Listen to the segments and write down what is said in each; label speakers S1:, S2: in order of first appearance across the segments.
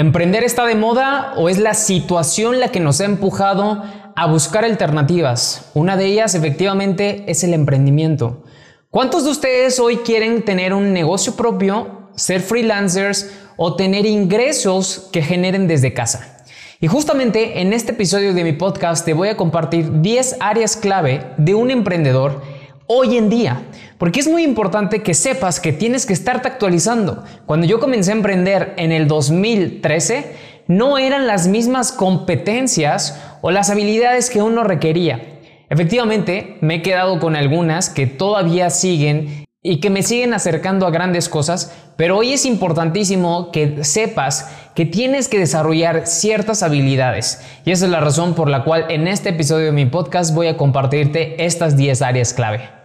S1: ¿Emprender está de moda o es la situación la que nos ha empujado a buscar alternativas? Una de ellas efectivamente es el emprendimiento. ¿Cuántos de ustedes hoy quieren tener un negocio propio, ser freelancers o tener ingresos que generen desde casa? Y justamente en este episodio de mi podcast te voy a compartir 10 áreas clave de un emprendedor hoy en día. Porque es muy importante que sepas que tienes que estarte actualizando. Cuando yo comencé a emprender en el 2013, no eran las mismas competencias o las habilidades que uno requería. Efectivamente, me he quedado con algunas que todavía siguen y que me siguen acercando a grandes cosas, pero hoy es importantísimo que sepas que tienes que desarrollar ciertas habilidades. Y esa es la razón por la cual en este episodio de mi podcast voy a compartirte estas 10 áreas clave.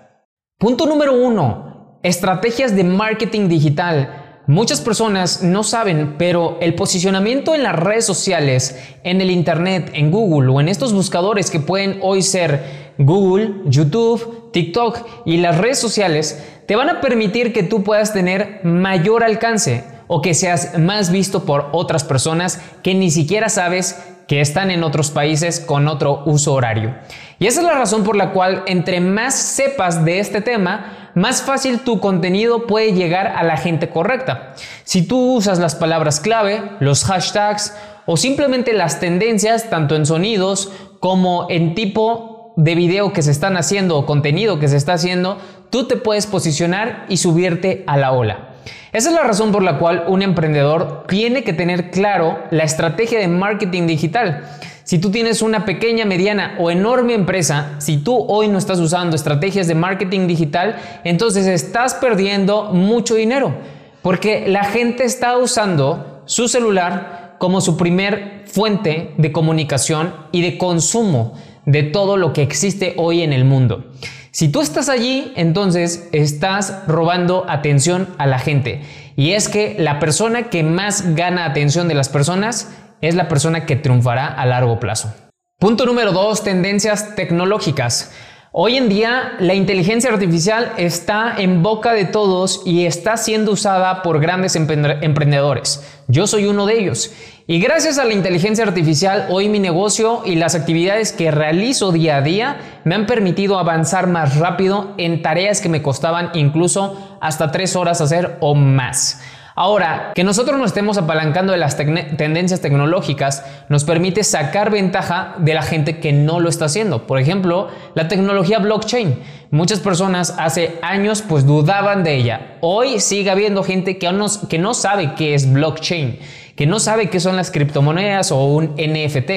S1: Punto número uno, estrategias de marketing digital. Muchas personas no saben, pero el posicionamiento en las redes sociales, en el Internet, en Google o en estos buscadores que pueden hoy ser Google, YouTube, TikTok y las redes sociales, te van a permitir que tú puedas tener mayor alcance o que seas más visto por otras personas que ni siquiera sabes que están en otros países con otro uso horario. Y esa es la razón por la cual entre más sepas de este tema, más fácil tu contenido puede llegar a la gente correcta. Si tú usas las palabras clave, los hashtags o simplemente las tendencias, tanto en sonidos como en tipo de video que se están haciendo o contenido que se está haciendo, tú te puedes posicionar y subirte a la ola. Esa es la razón por la cual un emprendedor tiene que tener claro la estrategia de marketing digital. Si tú tienes una pequeña, mediana o enorme empresa, si tú hoy no estás usando estrategias de marketing digital, entonces estás perdiendo mucho dinero, porque la gente está usando su celular como su primer fuente de comunicación y de consumo de todo lo que existe hoy en el mundo. Si tú estás allí, entonces estás robando atención a la gente. Y es que la persona que más gana atención de las personas es la persona que triunfará a largo plazo. Punto número dos, tendencias tecnológicas. Hoy en día la inteligencia artificial está en boca de todos y está siendo usada por grandes emprendedores. Yo soy uno de ellos. Y gracias a la inteligencia artificial, hoy mi negocio y las actividades que realizo día a día me han permitido avanzar más rápido en tareas que me costaban incluso hasta tres horas hacer o más. Ahora, que nosotros nos estemos apalancando de las tendencias tecnológicas nos permite sacar ventaja de la gente que no lo está haciendo. Por ejemplo, la tecnología blockchain. Muchas personas hace años pues dudaban de ella. Hoy sigue habiendo gente que que no sabe qué es blockchain, que no sabe qué son las criptomonedas o un NFT.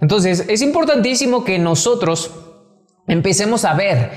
S1: Entonces, es importantísimo que nosotros empecemos a ver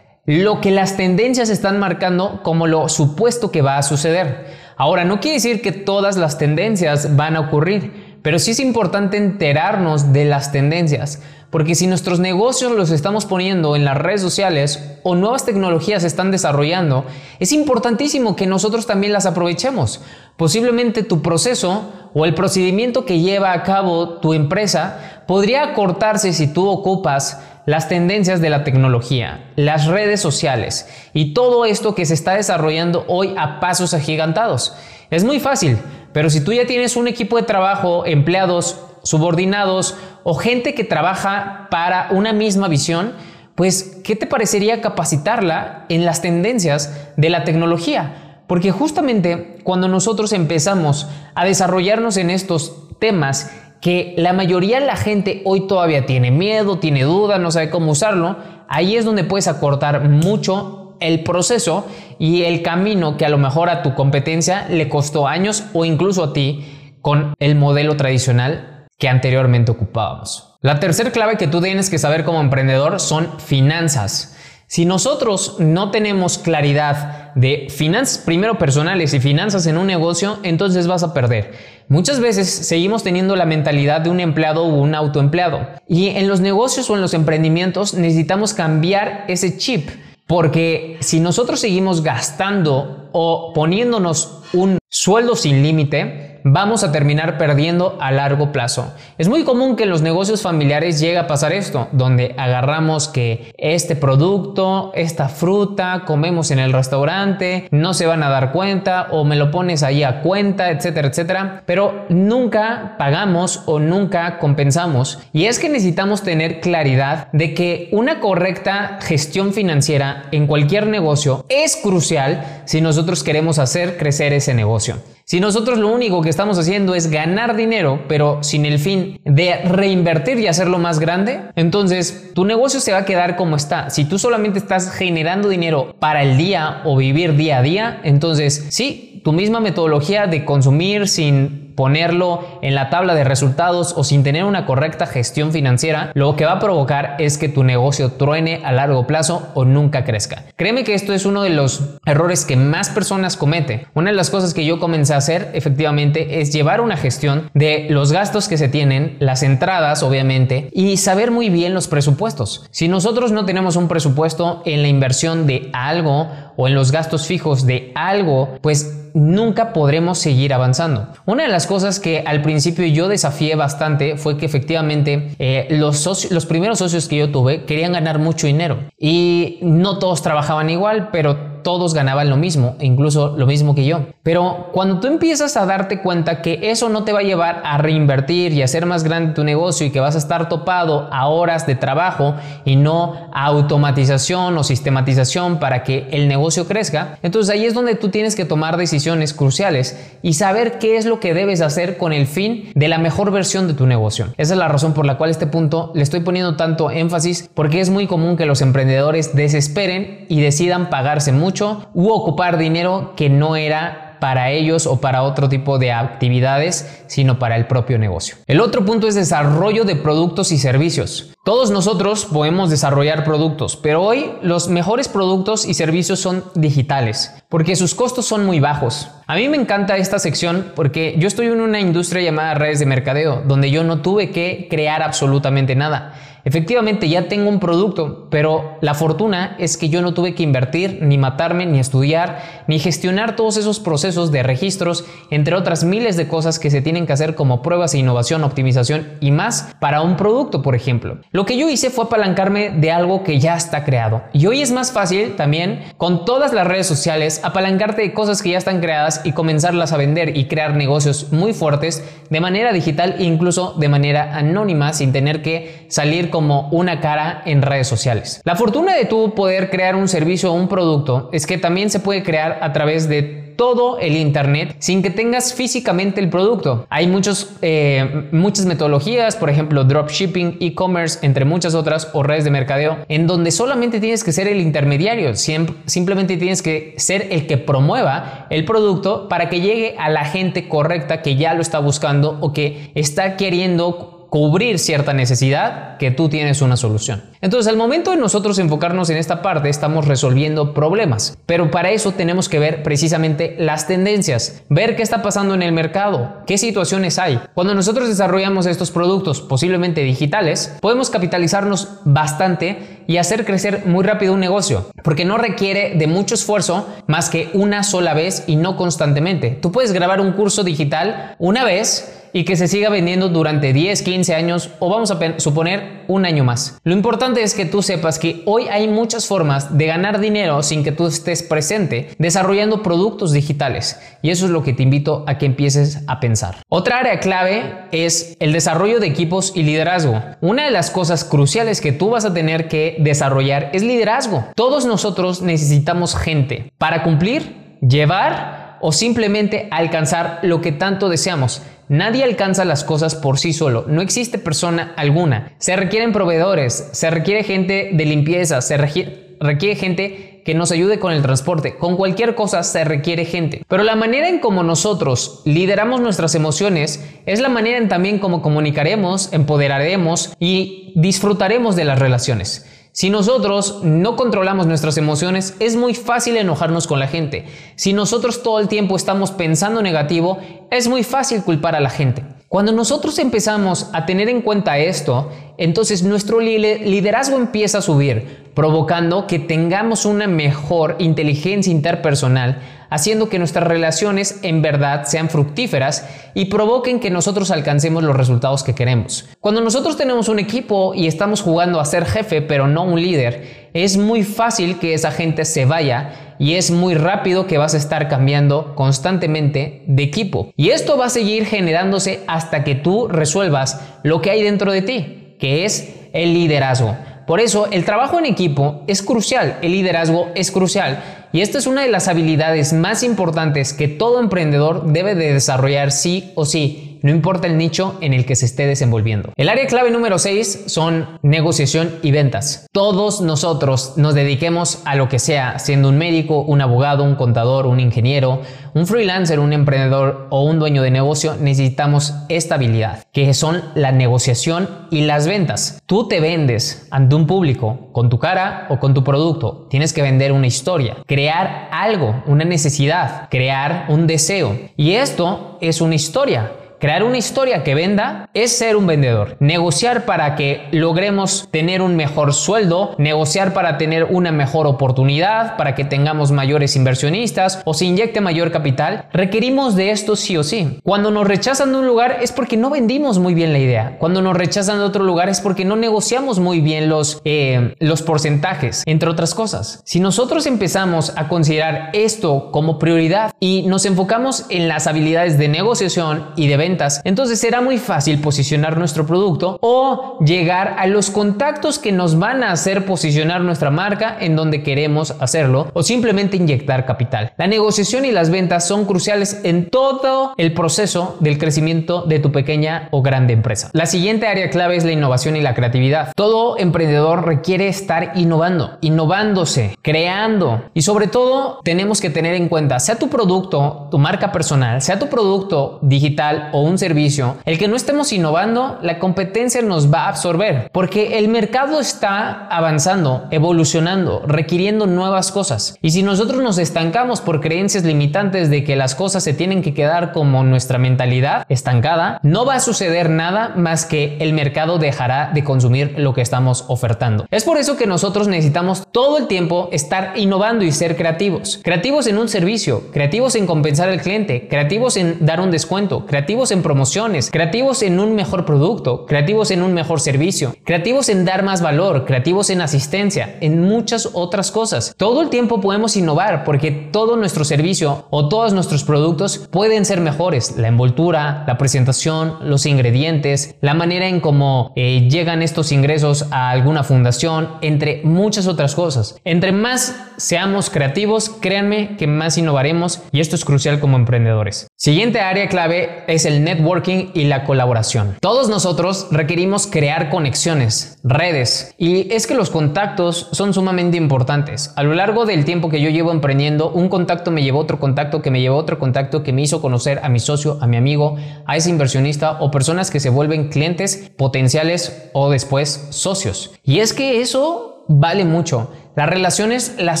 S1: lo que las tendencias están marcando como lo supuesto que va a suceder. Ahora, no quiere decir que todas las tendencias van a ocurrir, pero sí es importante enterarnos de las tendencias, porque si nuestros negocios los estamos poniendo en las redes sociales o nuevas tecnologías están desarrollando, es importantísimo que nosotros también las aprovechemos. Posiblemente tu proceso o el procedimiento que lleva a cabo tu empresa podría acortarse si tú ocupas las tendencias de la tecnología, las redes sociales y todo esto que se está desarrollando hoy a pasos agigantados. Es muy fácil, pero si tú ya tienes un equipo de trabajo, empleados, subordinados o gente que trabaja para una misma visión, pues, ¿qué te parecería capacitarla en las tendencias de la tecnología? Porque justamente cuando nosotros empezamos a desarrollarnos en estos temas que la mayoría de la gente hoy todavía tiene miedo, tiene duda, no sabe cómo usarlo, ahí es donde puedes acortar mucho el proceso y el camino que a lo mejor a tu competencia le costó años o incluso a ti con el modelo tradicional que anteriormente ocupábamos. La tercera clave que tú tienes que saber como emprendedor son finanzas. Si nosotros no tenemos claridad de finanzas, primero personales y finanzas en un negocio, entonces vas a perder. Muchas veces seguimos teniendo la mentalidad de un empleado o un autoempleado. Y en los negocios o en los emprendimientos necesitamos cambiar ese chip. Porque si nosotros seguimos gastando o poniéndonos un sueldo sin límite, vamos a terminar perdiendo a largo plazo. Es muy común que en los negocios familiares llegue a pasar esto, donde agarramos que este producto, esta fruta, comemos en el restaurante, no se van a dar cuenta o me lo pones ahí a cuenta, etcétera, etcétera, pero nunca pagamos o nunca compensamos. Y es que necesitamos tener claridad de que una correcta gestión financiera en cualquier negocio es crucial si nosotros queremos hacer crecer ese negocio. Si nosotros lo único que estamos haciendo es ganar dinero, pero sin el fin de reinvertir y hacerlo más grande, entonces tu negocio se va a quedar como está. Si tú solamente estás generando dinero para el día o vivir día a día, entonces sí, tu misma metodología de consumir sin ponerlo en la tabla de resultados o sin tener una correcta gestión financiera, lo que va a provocar es que tu negocio truene a largo plazo o nunca crezca. Créeme que esto es uno de los errores que más personas cometen. Una de las cosas que yo comencé a hacer efectivamente es llevar una gestión de los gastos que se tienen, las entradas obviamente, y saber muy bien los presupuestos. Si nosotros no tenemos un presupuesto en la inversión de algo o en los gastos fijos de algo, pues nunca podremos seguir avanzando. Una de las cosas que al principio yo desafié bastante fue que efectivamente eh, los, los primeros socios que yo tuve querían ganar mucho dinero y no todos trabajaban igual, pero todos ganaban lo mismo, incluso lo mismo que yo. Pero cuando tú empiezas a darte cuenta que eso no te va a llevar a reinvertir y a hacer más grande tu negocio y que vas a estar topado a horas de trabajo y no a automatización o sistematización para que el negocio crezca, entonces ahí es donde tú tienes que tomar decisiones cruciales y saber qué es lo que debes hacer con el fin de la mejor versión de tu negocio. Esa es la razón por la cual este punto le estoy poniendo tanto énfasis porque es muy común que los emprendedores desesperen y decidan pagarse mucho u ocupar dinero que no era para ellos o para otro tipo de actividades, sino para el propio negocio. El otro punto es desarrollo de productos y servicios. Todos nosotros podemos desarrollar productos, pero hoy los mejores productos y servicios son digitales, porque sus costos son muy bajos. A mí me encanta esta sección porque yo estoy en una industria llamada redes de mercadeo, donde yo no tuve que crear absolutamente nada. Efectivamente, ya tengo un producto, pero la fortuna es que yo no tuve que invertir, ni matarme, ni estudiar, ni gestionar todos esos procesos de registros, entre otras miles de cosas que se tienen que hacer como pruebas e innovación, optimización y más para un producto, por ejemplo. Lo que yo hice fue apalancarme de algo que ya está creado. Y hoy es más fácil también, con todas las redes sociales, apalancarte de cosas que ya están creadas y comenzarlas a vender y crear negocios muy fuertes de manera digital e incluso de manera anónima sin tener que salir como una cara en redes sociales. La fortuna de tú poder crear un servicio o un producto es que también se puede crear a través de todo el Internet sin que tengas físicamente el producto. Hay muchos, eh, muchas metodologías, por ejemplo, dropshipping, e-commerce, entre muchas otras, o redes de mercadeo, en donde solamente tienes que ser el intermediario, simplemente tienes que ser el que promueva el producto para que llegue a la gente correcta que ya lo está buscando o que está queriendo cubrir cierta necesidad que tú tienes una solución. Entonces, al momento de nosotros enfocarnos en esta parte, estamos resolviendo problemas, pero para eso tenemos que ver precisamente las tendencias, ver qué está pasando en el mercado, qué situaciones hay. Cuando nosotros desarrollamos estos productos, posiblemente digitales, podemos capitalizarnos bastante y hacer crecer muy rápido un negocio, porque no requiere de mucho esfuerzo más que una sola vez y no constantemente. Tú puedes grabar un curso digital una vez y que se siga vendiendo durante 10, 15 años o vamos a suponer un año más. Lo importante es que tú sepas que hoy hay muchas formas de ganar dinero sin que tú estés presente desarrollando productos digitales y eso es lo que te invito a que empieces a pensar. Otra área clave es el desarrollo de equipos y liderazgo. Una de las cosas cruciales que tú vas a tener que desarrollar es liderazgo. Todos nosotros necesitamos gente para cumplir, llevar o simplemente alcanzar lo que tanto deseamos. Nadie alcanza las cosas por sí solo, no existe persona alguna. Se requieren proveedores, se requiere gente de limpieza, se requiere, gente que nos ayude con el transporte. Con cualquier cosa se requiere gente. Pero la manera en como nosotros lideramos nuestras emociones es la manera en también como comunicaremos, empoderaremos y disfrutaremos de las relaciones. Si nosotros no controlamos nuestras emociones, es muy fácil enojarnos con la gente. Si nosotros todo el tiempo estamos pensando negativo, es muy fácil culpar a la gente. Cuando nosotros empezamos a tener en cuenta esto, entonces nuestro liderazgo empieza a subir, provocando que tengamos una mejor inteligencia interpersonal haciendo que nuestras relaciones en verdad sean fructíferas y provoquen que nosotros alcancemos los resultados que queremos. Cuando nosotros tenemos un equipo y estamos jugando a ser jefe pero no un líder, es muy fácil que esa gente se vaya y es muy rápido que vas a estar cambiando constantemente de equipo. Y esto va a seguir generándose hasta que tú resuelvas lo que hay dentro de ti, que es el liderazgo. Por eso el trabajo en equipo es crucial, el liderazgo es crucial y esta es una de las habilidades más importantes que todo emprendedor debe de desarrollar sí o sí no importa el nicho en el que se esté desenvolviendo. El área clave número 6 son negociación y ventas. Todos nosotros nos dediquemos a lo que sea, siendo un médico, un abogado, un contador, un ingeniero, un freelancer, un emprendedor o un dueño de negocio, necesitamos esta habilidad, que son la negociación y las ventas. Tú te vendes ante un público con tu cara o con tu producto. Tienes que vender una historia, crear algo, una necesidad, crear un deseo. Y esto es una historia. Crear una historia que venda es ser un vendedor. Negociar para que logremos tener un mejor sueldo, negociar para tener una mejor oportunidad, para que tengamos mayores inversionistas o se inyecte mayor capital, requerimos de esto sí o sí. Cuando nos rechazan de un lugar es porque no vendimos muy bien la idea. Cuando nos rechazan de otro lugar es porque no negociamos muy bien los, eh, los porcentajes, entre otras cosas. Si nosotros empezamos a considerar esto como prioridad y nos enfocamos en las habilidades de negociación y de entonces será muy fácil posicionar nuestro producto o llegar a los contactos que nos van a hacer posicionar nuestra marca en donde queremos hacerlo o simplemente inyectar capital. La negociación y las ventas son cruciales en todo el proceso del crecimiento de tu pequeña o grande empresa. La siguiente área clave es la innovación y la creatividad. Todo emprendedor requiere estar innovando, innovándose, creando y sobre todo tenemos que tener en cuenta, sea tu producto, tu marca personal, sea tu producto digital o un servicio, el que no estemos innovando, la competencia nos va a absorber, porque el mercado está avanzando, evolucionando, requiriendo nuevas cosas. Y si nosotros nos estancamos por creencias limitantes de que las cosas se tienen que quedar como nuestra mentalidad estancada, no va a suceder nada más que el mercado dejará de consumir lo que estamos ofertando. Es por eso que nosotros necesitamos todo el tiempo estar innovando y ser creativos. Creativos en un servicio, creativos en compensar al cliente, creativos en dar un descuento, creativos en promociones, creativos en un mejor producto, creativos en un mejor servicio, creativos en dar más valor, creativos en asistencia, en muchas otras cosas. Todo el tiempo podemos innovar porque todo nuestro servicio o todos nuestros productos pueden ser mejores. La envoltura, la presentación, los ingredientes, la manera en cómo eh, llegan estos ingresos a alguna fundación, entre muchas otras cosas. Entre más seamos creativos, créanme que más innovaremos y esto es crucial como emprendedores. Siguiente área clave es el networking y la colaboración. Todos nosotros requerimos crear conexiones, redes, y es que los contactos son sumamente importantes. A lo largo del tiempo que yo llevo emprendiendo, un contacto me llevó otro contacto, que me llevó otro contacto, que me hizo conocer a mi socio, a mi amigo, a ese inversionista o personas que se vuelven clientes potenciales o después socios. Y es que eso vale mucho. Las relaciones las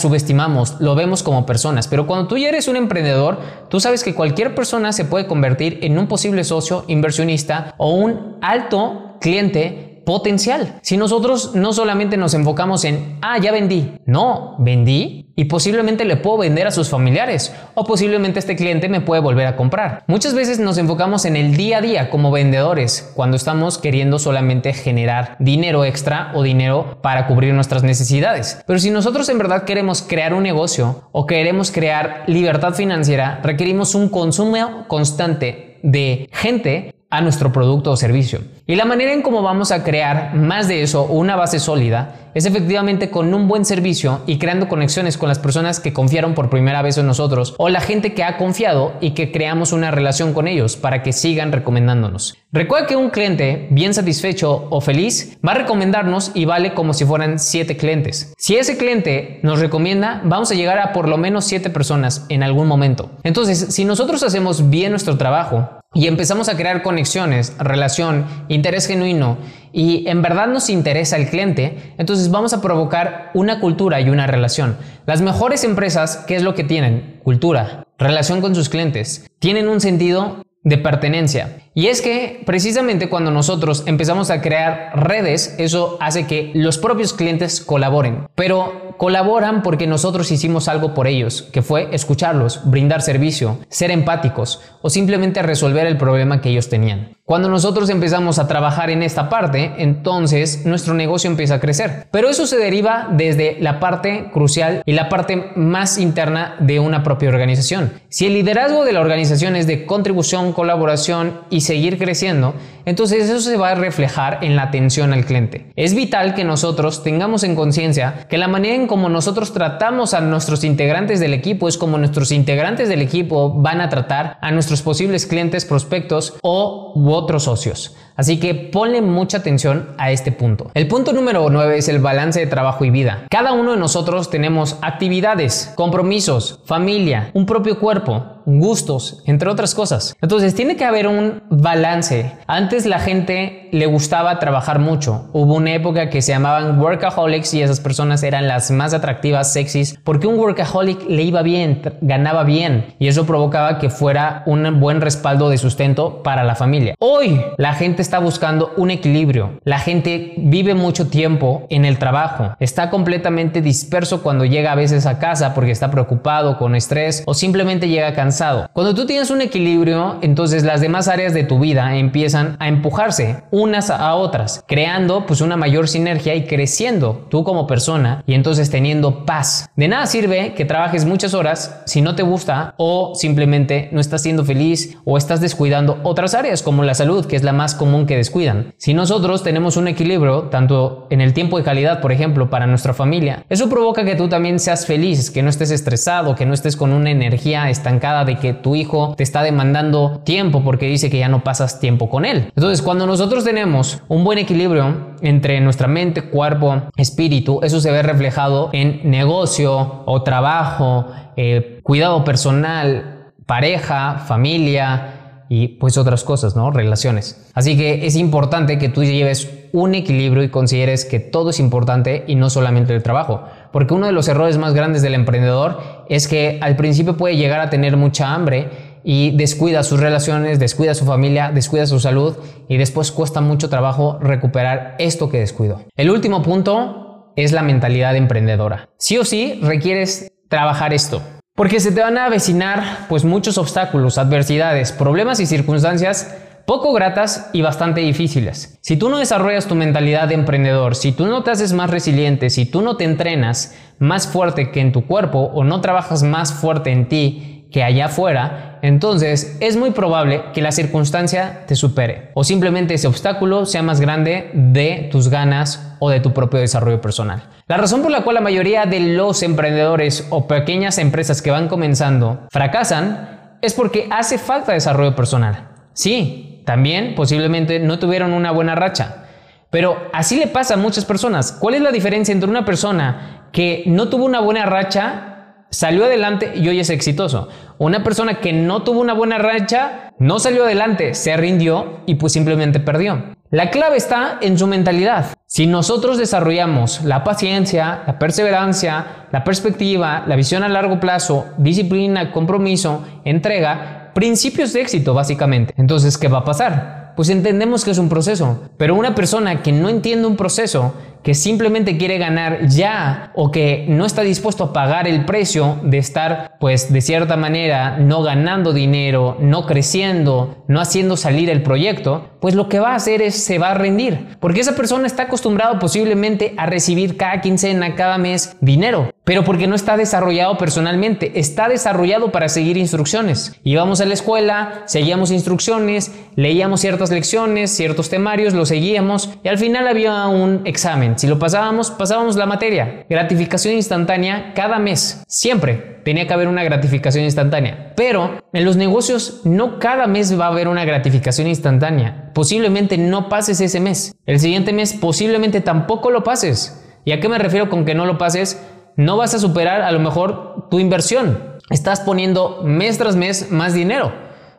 S1: subestimamos, lo vemos como personas, pero cuando tú ya eres un emprendedor, tú sabes que cualquier persona se puede convertir en un posible socio, inversionista o un alto cliente potencial. Si nosotros no solamente nos enfocamos en, ah, ya vendí, no, vendí y posiblemente le puedo vender a sus familiares o posiblemente este cliente me puede volver a comprar. Muchas veces nos enfocamos en el día a día como vendedores cuando estamos queriendo solamente generar dinero extra o dinero para cubrir nuestras necesidades. Pero si nosotros en verdad queremos crear un negocio o queremos crear libertad financiera, requerimos un consumo constante de gente a nuestro producto o servicio. Y la manera en cómo vamos a crear más de eso, una base sólida, es efectivamente con un buen servicio y creando conexiones con las personas que confiaron por primera vez en nosotros o la gente que ha confiado y que creamos una relación con ellos para que sigan recomendándonos. Recuerda que un cliente bien satisfecho o feliz va a recomendarnos y vale como si fueran 7 clientes. Si ese cliente nos recomienda, vamos a llegar a por lo menos 7 personas en algún momento. Entonces, si nosotros hacemos bien nuestro trabajo, y empezamos a crear conexiones, relación, interés genuino y en verdad nos interesa el cliente, entonces vamos a provocar una cultura y una relación. Las mejores empresas, ¿qué es lo que tienen? Cultura, relación con sus clientes. Tienen un sentido de pertenencia. Y es que precisamente cuando nosotros empezamos a crear redes, eso hace que los propios clientes colaboren. Pero colaboran porque nosotros hicimos algo por ellos, que fue escucharlos, brindar servicio, ser empáticos o simplemente resolver el problema que ellos tenían. Cuando nosotros empezamos a trabajar en esta parte, entonces nuestro negocio empieza a crecer. Pero eso se deriva desde la parte crucial y la parte más interna de una propia organización. Si el liderazgo de la organización es de contribución, colaboración y seguir creciendo, entonces eso se va a reflejar en la atención al cliente. Es vital que nosotros tengamos en conciencia que la manera en como nosotros tratamos a nuestros integrantes del equipo es como nuestros integrantes del equipo van a tratar a nuestros posibles clientes, prospectos o otros socios. Así que ponle mucha atención a este punto. El punto número 9 es el balance de trabajo y vida. Cada uno de nosotros tenemos actividades, compromisos, familia, un propio cuerpo, gustos, entre otras cosas. Entonces tiene que haber un balance. Antes la gente le gustaba trabajar mucho. Hubo una época que se llamaban workaholics y esas personas eran las más atractivas, sexys, porque un workaholic le iba bien, ganaba bien y eso provocaba que fuera un buen respaldo de sustento para la familia. Hoy la gente está buscando un equilibrio. La gente vive mucho tiempo en el trabajo. Está completamente disperso cuando llega a veces a casa porque está preocupado, con estrés o simplemente llega cansado cuando tú tienes un equilibrio, entonces las demás áreas de tu vida empiezan a empujarse unas a otras, creando pues una mayor sinergia y creciendo tú como persona y entonces teniendo paz. De nada sirve que trabajes muchas horas si no te gusta o simplemente no estás siendo feliz o estás descuidando otras áreas como la salud, que es la más común que descuidan. Si nosotros tenemos un equilibrio, tanto en el tiempo de calidad, por ejemplo, para nuestra familia, eso provoca que tú también seas feliz, que no estés estresado, que no estés con una energía estancada de que tu hijo te está demandando tiempo porque dice que ya no pasas tiempo con él. Entonces, cuando nosotros tenemos un buen equilibrio entre nuestra mente, cuerpo, espíritu, eso se ve reflejado en negocio o trabajo, eh, cuidado personal, pareja, familia, y pues otras cosas, ¿no? Relaciones. Así que es importante que tú lleves un equilibrio y consideres que todo es importante y no solamente el trabajo. Porque uno de los errores más grandes del emprendedor es que al principio puede llegar a tener mucha hambre y descuida sus relaciones, descuida su familia, descuida su salud y después cuesta mucho trabajo recuperar esto que descuidó. El último punto es la mentalidad emprendedora. Sí o sí requieres trabajar esto. Porque se te van a avecinar pues muchos obstáculos, adversidades, problemas y circunstancias poco gratas y bastante difíciles. Si tú no desarrollas tu mentalidad de emprendedor, si tú no te haces más resiliente, si tú no te entrenas más fuerte que en tu cuerpo o no trabajas más fuerte en ti que allá afuera, entonces es muy probable que la circunstancia te supere o simplemente ese obstáculo sea más grande de tus ganas o de tu propio desarrollo personal. La razón por la cual la mayoría de los emprendedores o pequeñas empresas que van comenzando fracasan es porque hace falta desarrollo personal. Sí, también posiblemente no tuvieron una buena racha. Pero así le pasa a muchas personas. ¿Cuál es la diferencia entre una persona que no tuvo una buena racha, salió adelante y hoy es exitoso? Una persona que no tuvo una buena racha, no salió adelante, se rindió y pues simplemente perdió. La clave está en su mentalidad. Si nosotros desarrollamos la paciencia, la perseverancia, la perspectiva, la visión a largo plazo, disciplina, compromiso, entrega, principios de éxito, básicamente. Entonces, ¿qué va a pasar? Pues entendemos que es un proceso, pero una persona que no entiende un proceso que simplemente quiere ganar ya o que no está dispuesto a pagar el precio de estar, pues de cierta manera, no ganando dinero, no creciendo, no haciendo salir el proyecto, pues lo que va a hacer es se va a rendir. Porque esa persona está acostumbrado posiblemente a recibir cada quincena, cada mes dinero, pero porque no está desarrollado personalmente, está desarrollado para seguir instrucciones. Íbamos a la escuela, seguíamos instrucciones, leíamos ciertas lecciones, ciertos temarios, lo seguíamos y al final había un examen si lo pasábamos, pasábamos la materia. Gratificación instantánea cada mes. Siempre tenía que haber una gratificación instantánea. Pero en los negocios no cada mes va a haber una gratificación instantánea. Posiblemente no pases ese mes. El siguiente mes posiblemente tampoco lo pases. ¿Y a qué me refiero con que no lo pases? No vas a superar a lo mejor tu inversión. Estás poniendo mes tras mes más dinero.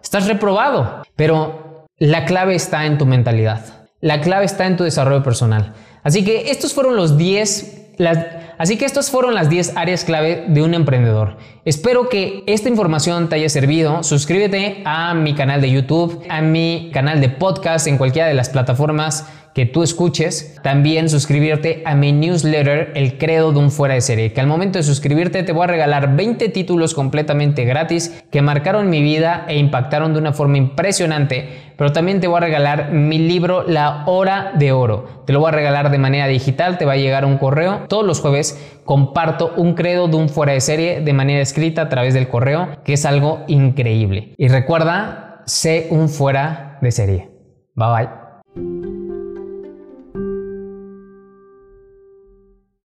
S1: Estás reprobado. Pero la clave está en tu mentalidad. La clave está en tu desarrollo personal. Así que estos fueron los 10, Así que estas fueron las 10 áreas clave de un emprendedor. Espero que esta información te haya servido. Suscríbete a mi canal de YouTube, a mi canal de podcast en cualquiera de las plataformas que tú escuches. También suscribirte a mi newsletter El Credo de un Fuera de Serie, que al momento de suscribirte te voy a regalar 20 títulos completamente gratis que marcaron mi vida e impactaron de una forma impresionante. Pero también te voy a regalar mi libro La Hora de Oro. Te lo voy a regalar de manera digital, te va a llegar un correo. Todos los jueves comparto un credo de un fuera de serie de manera escrita a través del correo, que es algo increíble. Y recuerda, sé un fuera de serie. Bye bye.